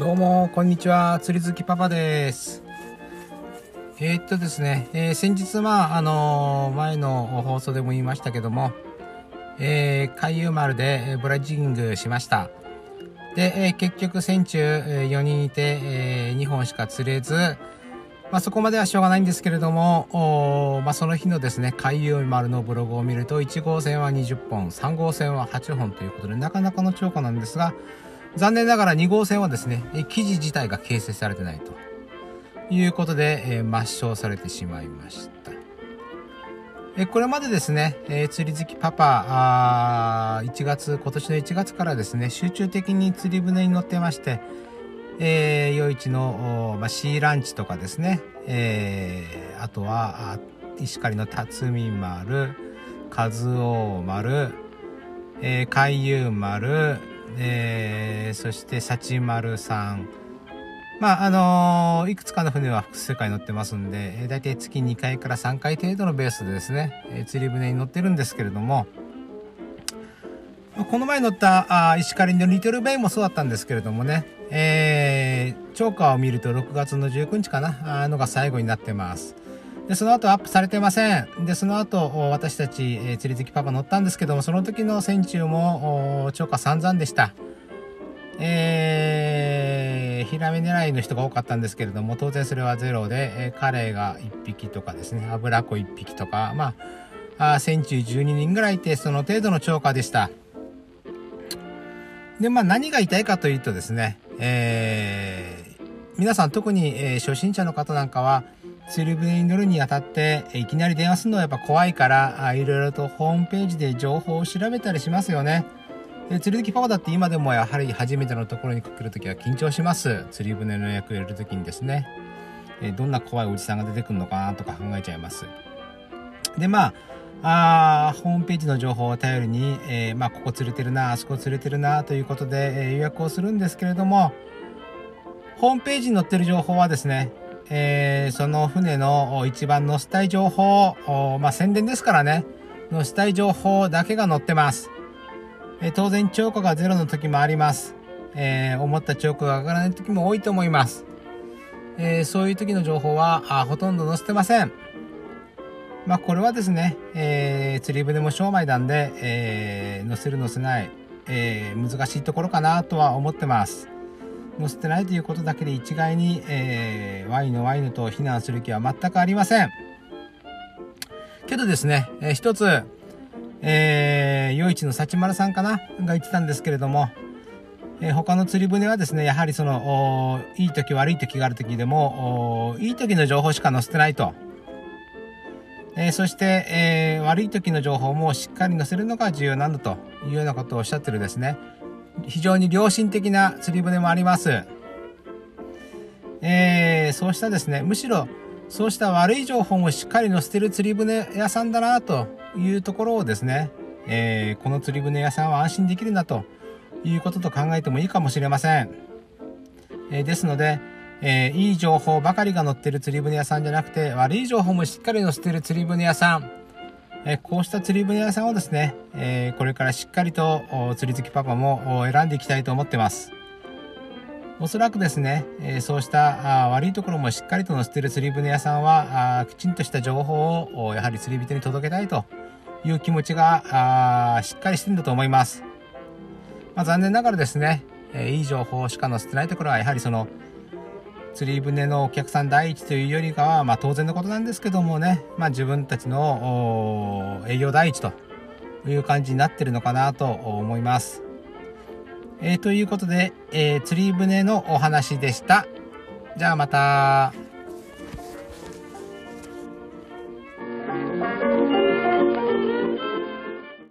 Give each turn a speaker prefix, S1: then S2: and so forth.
S1: どうも、こんにちは。釣り好きパパです。えー、っとですね、えー、先日、まあ、あのー、前の放送でも言いましたけども、えー、海遊丸でブラッジングしました。で、え、結局、船中、4人いて、え2本しか釣れず、まあ、そこまではしょうがないんですけれども、まあ、その日のですね、海遊丸のブログを見ると、1号線は20本、3号線は8本ということで、なかなかの超過なんですが、残念ながら2号線はですね、記事自体が形成されてないということで、えー、抹消されてしまいました。えこれまでですね、えー、釣り好きパパ、あ1月、今年の1月からですね、集中的に釣り船に乗ってまして、えー、夜市の、まあ、シーランチとかですね、えー、あとは、石狩の辰巳丸、和夫丸、えー、海遊丸、えー、そして幸丸さん。まあ、あのー、いくつかの船は複数回乗ってますんで、えー、大体月2回から3回程度のベースでですね、えー、釣り船に乗ってるんですけれども、この前乗ったあ石狩のリトルベイもそうだったんですけれどもね、えー、超過を見ると6月の19日かな、あのが最後になってます。で、その後アップされてません。で、その後、私たち、えー、釣り好きパパ乗ったんですけども、その時の船中も、超過散々でした。えー、ヒラメ狙いの人が多かったんですけれども、当然それはゼロで、えー、カレイが1匹とかですね、油子1匹とか、まあ、あ船中12人ぐらいいて、その程度の超過でした。で、まあ何が言いたいかというとですね、えー、皆さん特に、えー、初心者の方なんかは、釣り船に乗るにあたって、いきなり電話するのはやっぱ怖いから、いろいろとホームページで情報を調べたりしますよね。で釣り好きパパだって今でもやはり初めてのところにかけるときは緊張します。釣り船の予約を入れるときにですね。えどんな怖いおじさんが出てくるのかなとか考えちゃいます。で、まあ、あホームページの情報を頼りに、えー、まあ、ここ釣れてるな、あそこ釣れてるな、ということで、えー、予約をするんですけれども、ホームページに載ってる情報はですね、えー、その船の一番載せたい情報、まあ、宣伝ですからね、載せたい情報だけが載ってます。えー、当然、超過がゼロの時もあります。えー、思った超過が上がらない時も多いと思います。えー、そういう時の情報はあほとんど載せてません。まあ、これはですね、えー、釣り船も商売なんで、えー、載せる載せない、えー、難しいところかなとは思ってます。載せてないということだけで一概に、えー、ワインのワインと非難する気は全くありません。けどですね、えー、一つ、えー、余市の幸丸さんかなが言ってたんですけれども、えー、他の釣り船はですね、やはりその、いい時悪い時がある時でも、いい時の情報しか載せてないと。えー、そして、えー、悪い時の情報もしっかり載せるのが重要なんだというようなことをおっしゃってるですね。非常に良心的な釣り船もあります。えー、そうしたですね、むしろそうした悪い情報もしっかり載せてる釣り船屋さんだなというところをですね、えー、この釣り船屋さんは安心できるなということと考えてもいいかもしれません。えー、ですので、えー、いい情報ばかりが載ってる釣り船屋さんじゃなくて、悪い情報もしっかり載せてる釣り船屋さん、えこうした釣り船屋さんをですね、えこれからしっかりと釣り好きパパも選んでいきたいと思ってます。おそらくですね、えそうしたあ悪いところもしっかりと載せている釣り船屋さんはあきちんとした情報をやはり釣り人に届けたいという気持ちがあしっかりしてるんだと思います。まあ、残念ながらですね、えいい情報しか載せてないところはやはりその釣り船のお客さん第一というよりかは、まあ当然のことなんですけどもね、まあ自分たちの営業第一という感じになってるのかなと思います。えー、ということで、えー、釣り船のお話でした。じゃあまた。